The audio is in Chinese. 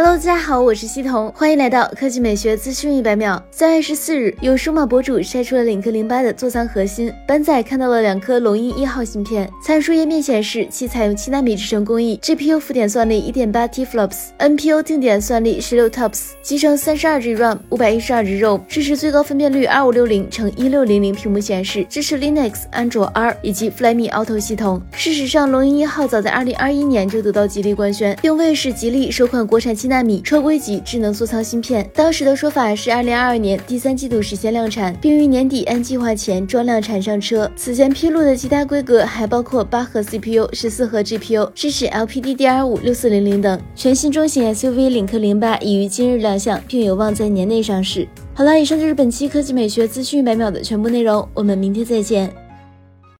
Hello，大家好，我是西彤，欢迎来到科技美学资讯一百秒。三月十四日，有数码博主晒出了领克零八的座舱核心，本仔看到了两颗龙鹰一号芯片。参数页面显示，其采用七纳米制程工艺，GPU 浮点算力一点八 TFLOPS，NPU 定点算力十六 TOPS，集成三十二 G RAM，五百一十二 G ROM，支持最高分辨率二五六零乘一六零零屏幕显示，支持 Linux、安卓 R 以及 Flyme Auto 系统。事实上，龙鹰一号早在二零二一年就得到吉利官宣，定位是吉利首款国产纳米车规级智能座舱芯片，当时的说法是二零二二年第三季度实现量产，并于年底按计划前装量产上车。此前披露的其他规格还包括八核 CPU、十四核 GPU，支持 LPDDR5 六四零零等。全新中型 SUV 领克零八已于今日亮相，并有望在年内上市。好了，以上就是本期科技美学资讯百秒的全部内容，我们明天再见。